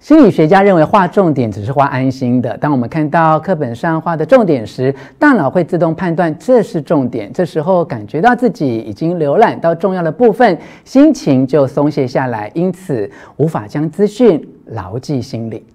心理学家认为画重点只是画安心的。当我们看到课本上画的重点时，大脑会自动判断这是重点。这时候感觉到自己已经浏览到重要的部分，心情就松懈下来，因此无法将资讯牢记心里。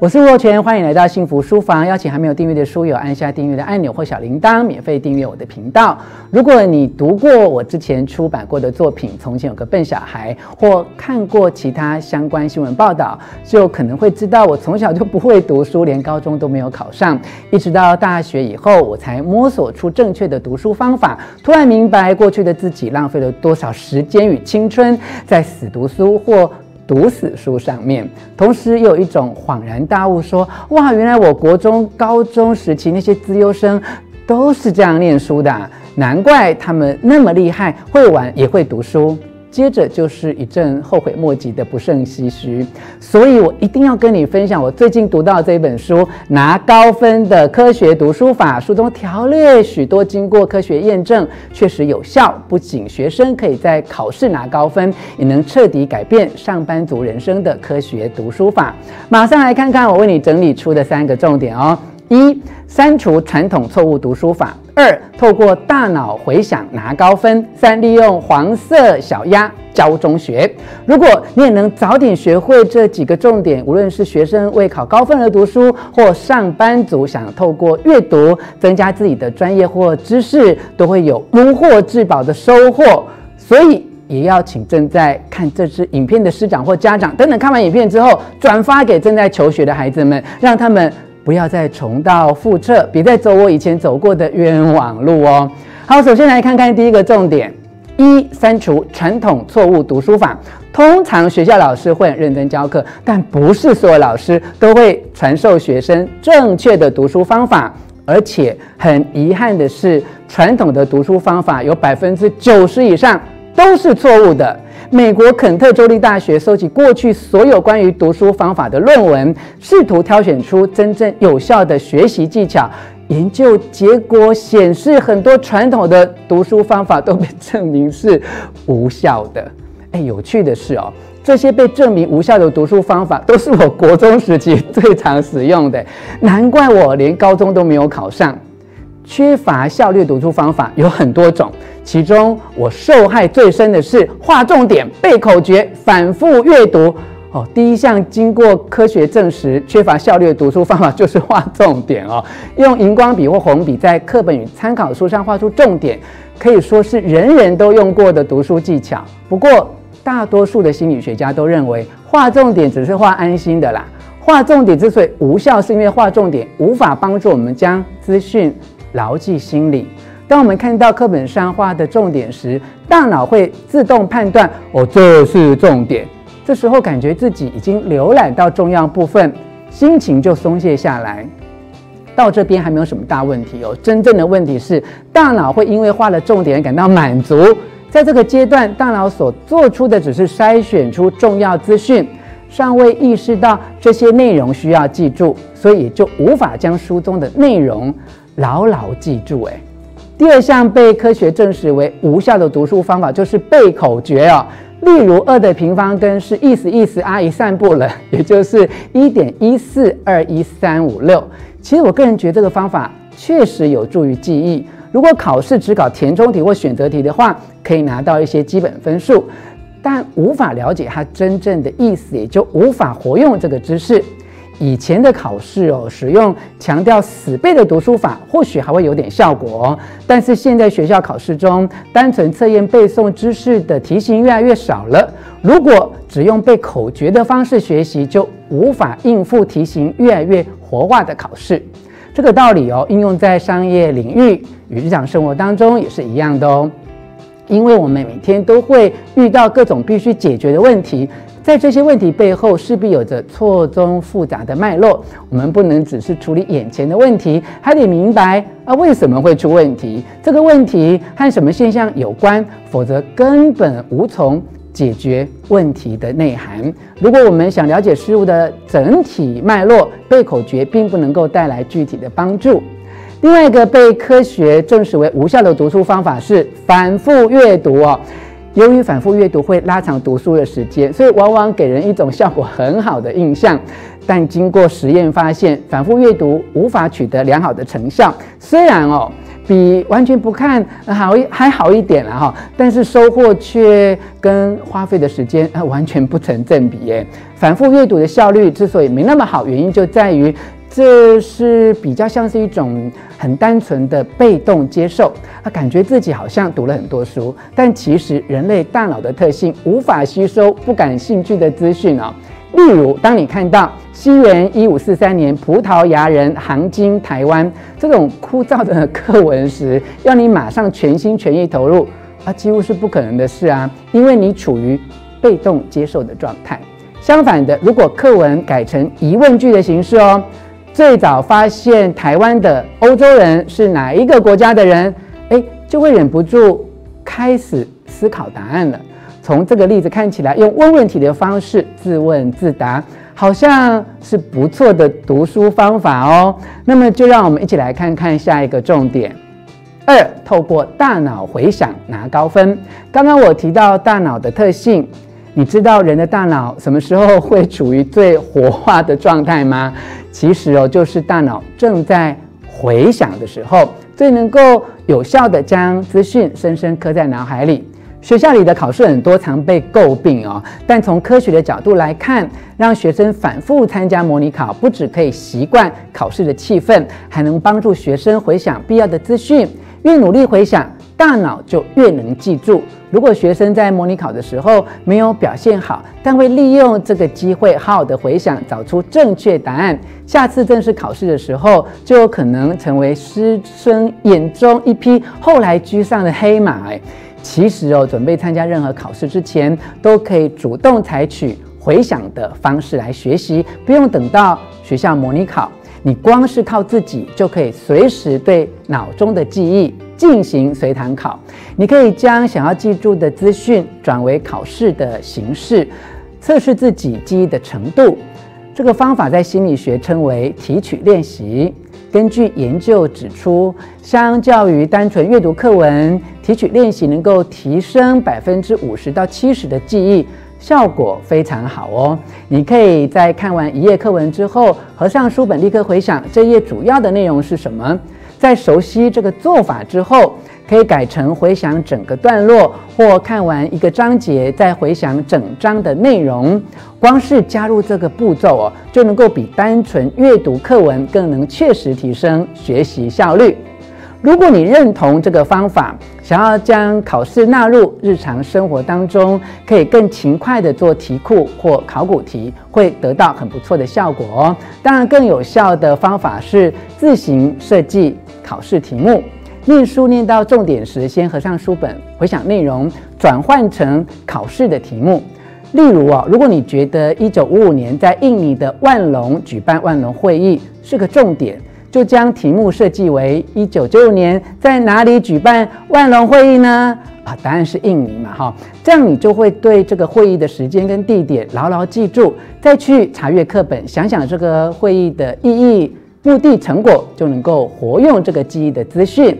我是吴若权，欢迎来到幸福书房。邀请还没有订阅的书友按下订阅的按钮或小铃铛，免费订阅我的频道。如果你读过我之前出版过的作品《从前有个笨小孩》，或看过其他相关新闻报道，就可能会知道我从小就不会读书，连高中都没有考上，一直到大学以后，我才摸索出正确的读书方法。突然明白过去的自己浪费了多少时间与青春在死读书或读死书上面，同时又有一种恍然大悟，说：哇，原来我国中、高中时期那些资优生都是这样念书的，难怪他们那么厉害，会玩也会读书。接着就是一阵后悔莫及的不胜唏嘘，所以我一定要跟你分享我最近读到这本书《拿高分的科学读书法》，书中条列许多经过科学验证、确实有效，不仅学生可以在考试拿高分，也能彻底改变上班族人生的科学读书法。马上来看看我为你整理出的三个重点哦。一、删除传统错误读书法；二、透过大脑回想拿高分；三、利用黄色小鸭教中学。如果你也能早点学会这几个重点，无论是学生为考高分而读书，或上班族想透过阅读增加自己的专业或知识，都会有如获至宝的收获。所以，也要请正在看这支影片的师长或家长，等等看完影片之后，转发给正在求学的孩子们，让他们。不要再重蹈覆辙，别再走我以前走过的冤枉路哦。好，首先来看看第一个重点：一、删除传统错误读书法。通常学校老师会很认真教课，但不是所有老师都会传授学生正确的读书方法。而且很遗憾的是，传统的读书方法有百分之九十以上都是错误的。美国肯特州立大学收集过去所有关于读书方法的论文，试图挑选出真正有效的学习技巧。研究结果显示，很多传统的读书方法都被证明是无效的。哎，有趣的是哦，这些被证明无效的读书方法都是我国中时期最常使用的，难怪我连高中都没有考上。缺乏效率读书方法有很多种，其中我受害最深的是画重点、背口诀、反复阅读。哦，第一项经过科学证实缺乏效率的读书方法就是画重点哦。用荧光笔或红笔在课本与参考书上画出重点，可以说是人人都用过的读书技巧。不过，大多数的心理学家都认为画重点只是画安心的啦。画重点之所以无效，是因为画重点无法帮助我们将资讯。牢记心里。当我们看到课本上画的重点时，大脑会自动判断：哦，这是重点。这时候感觉自己已经浏览到重要部分，心情就松懈下来。到这边还没有什么大问题哦。真正的问题是，大脑会因为画了重点感到满足。在这个阶段，大脑所做出的只是筛选出重要资讯，尚未意识到这些内容需要记住，所以就无法将书中的内容。牢牢记住，哎，第二项被科学证实为无效的读书方法就是背口诀哦。例如，二的平方根是意思意思阿姨散步了，也就是一点一四二一三五六。其实我个人觉得这个方法确实有助于记忆。如果考试只考填充题或选择题的话，可以拿到一些基本分数，但无法了解它真正的意思，也就无法活用这个知识。以前的考试哦，使用强调死背的读书法，或许还会有点效果哦。但是现在学校考试中，单纯测验背诵知识的题型越来越少了。如果只用背口诀的方式学习，就无法应付题型越来越活化的考试。这个道理哦，应用在商业领域与日常生活当中也是一样的哦。因为我们每天都会遇到各种必须解决的问题。在这些问题背后，势必有着错综复杂的脉络。我们不能只是处理眼前的问题，还得明白啊为什么会出问题，这个问题和什么现象有关，否则根本无从解决问题的内涵。如果我们想了解事物的整体脉络，背口诀并不能够带来具体的帮助。另外一个被科学证实为无效的读书方法是反复阅读哦。由于反复阅读会拉长读书的时间，所以往往给人一种效果很好的印象。但经过实验发现，反复阅读无法取得良好的成效。虽然哦，比完全不看好一还好一点了哈，但是收获却跟花费的时间啊完全不成正比耶。反复阅读的效率之所以没那么好，原因就在于。这是比较像是一种很单纯的被动接受，啊，感觉自己好像读了很多书，但其实人类大脑的特性无法吸收不感兴趣的资讯哦。例如，当你看到西元一五四三年葡萄牙人航经台湾这种枯燥的课文时，要你马上全心全意投入，啊，几乎是不可能的事啊，因为你处于被动接受的状态。相反的，如果课文改成疑问句的形式哦。最早发现台湾的欧洲人是哪一个国家的人？诶，就会忍不住开始思考答案了。从这个例子看起来，用问问题的方式自问自答，好像是不错的读书方法哦。那么，就让我们一起来看看下一个重点。二，透过大脑回想拿高分。刚刚我提到大脑的特性，你知道人的大脑什么时候会处于最活化的状态吗？其实哦，就是大脑正在回想的时候，最能够有效地将资讯深深刻在脑海里。学校里的考试很多常被诟病哦，但从科学的角度来看，让学生反复参加模拟考，不只可以习惯考试的气氛，还能帮助学生回想必要的资讯。越努力回想，大脑就越能记住。如果学生在模拟考的时候没有表现好，但会利用这个机会好好的回想，找出正确答案，下次正式考试的时候就有可能成为师生眼中一匹后来居上的黑马。哎，其实哦，准备参加任何考试之前，都可以主动采取回想的方式来学习，不用等到学校模拟考。你光是靠自己就可以随时对脑中的记忆进行随堂考。你可以将想要记住的资讯转为考试的形式，测试自己记忆的程度。这个方法在心理学称为提取练习。根据研究指出，相较于单纯阅读课文，提取练习能够提升百分之五十到七十的记忆。效果非常好哦！你可以在看完一页课文之后，合上书本，立刻回想这页主要的内容是什么。在熟悉这个做法之后，可以改成回想整个段落，或看完一个章节再回想整章的内容。光是加入这个步骤哦，就能够比单纯阅读课文更能确实提升学习效率。如果你认同这个方法，想要将考试纳入日常生活当中，可以更勤快地做题库或考古题，会得到很不错的效果哦。当然，更有效的方法是自行设计考试题目。念书念到重点时，先合上书本，回想内容，转换成考试的题目。例如哦，如果你觉得一九五五年在印尼的万隆举办万隆会议是个重点。就将题目设计为一九九五年在哪里举办万隆会议呢？啊，答案是印尼嘛，哈，这样你就会对这个会议的时间跟地点牢牢记住，再去查阅课本，想想这个会议的意义、目的、成果，就能够活用这个记忆的资讯。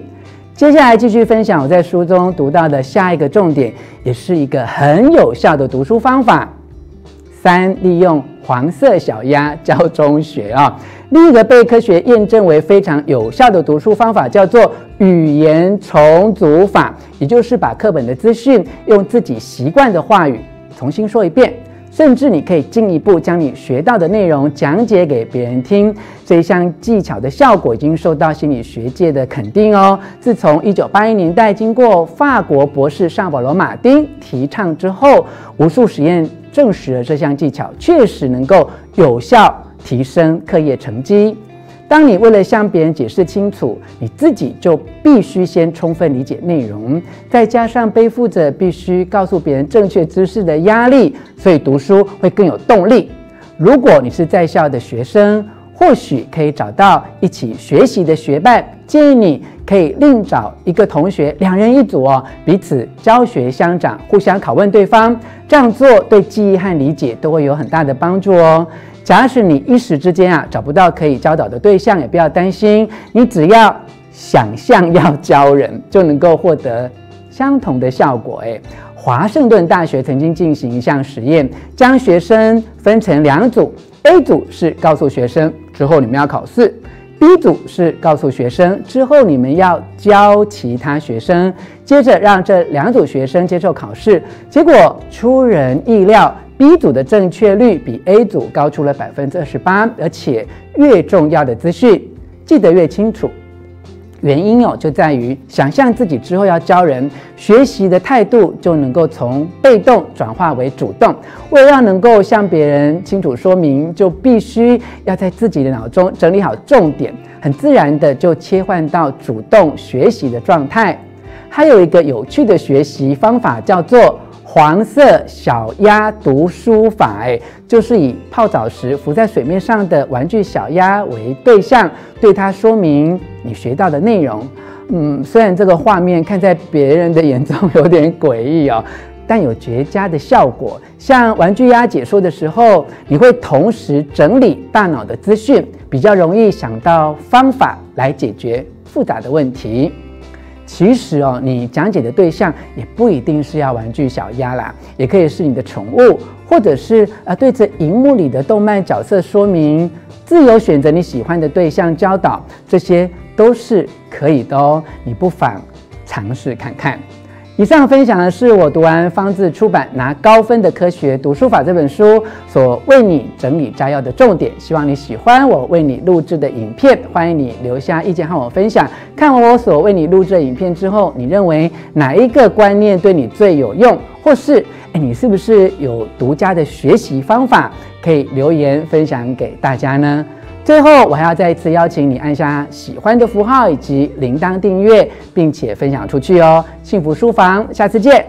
接下来继续分享我在书中读到的下一个重点，也是一个很有效的读书方法。三、利用黄色小鸭教中学啊。另一个被科学验证为非常有效的读书方法叫做语言重组法，也就是把课本的资讯用自己习惯的话语重新说一遍，甚至你可以进一步将你学到的内容讲解给别人听。这一项技巧的效果已经受到心理学界的肯定哦。自从一九八一年代经过法国博士尚保罗·马丁提倡之后，无数实验证实了这项技巧确实能够有效。提升课业成绩。当你为了向别人解释清楚，你自己就必须先充分理解内容，再加上背负着必须告诉别人正确知识的压力，所以读书会更有动力。如果你是在校的学生，或许可以找到一起学习的学伴，建议你可以另找一个同学，两人一组哦，彼此教学相长，互相拷问对方。这样做对记忆和理解都会有很大的帮助哦。假使你一时之间啊找不到可以教导的对象，也不要担心，你只要想象要教人，就能够获得相同的效果。诶，华盛顿大学曾经进行一项实验，将学生分成两组，A 组是告诉学生之后你们要考试。B 组是告诉学生之后，你们要教其他学生，接着让这两组学生接受考试。结果出人意料，B 组的正确率比 A 组高出了百分之二十八，而且越重要的资讯记得越清楚。原因哦，就在于想象自己之后要教人，学习的态度就能够从被动转化为主动。为了能够向别人清楚说明，就必须要在自己的脑中整理好重点，很自然的就切换到主动学习的状态。还有一个有趣的学习方法叫做。黄色小鸭读书法，哎，就是以泡澡时浮在水面上的玩具小鸭为对象，对它说明你学到的内容。嗯，虽然这个画面看在别人的眼中有点诡异哦，但有绝佳的效果。像玩具鸭解说的时候，你会同时整理大脑的资讯，比较容易想到方法来解决复杂的问题。其实哦，你讲解的对象也不一定是要玩具小鸭啦，也可以是你的宠物，或者是呃对着荧幕里的动漫角色说明，自由选择你喜欢的对象教导，这些都是可以的哦。你不妨尝试看看。以上分享的是我读完方智出版拿高分的科学读书法这本书所为你整理摘要的重点，希望你喜欢我为你录制的影片，欢迎你留下意见和我分享。看完我所为你录制的影片之后，你认为哪一个观念对你最有用，或是诶你是不是有独家的学习方法可以留言分享给大家呢？最后，我还要再一次邀请你按下喜欢的符号以及铃铛订阅，并且分享出去哦。幸福书房，下次见。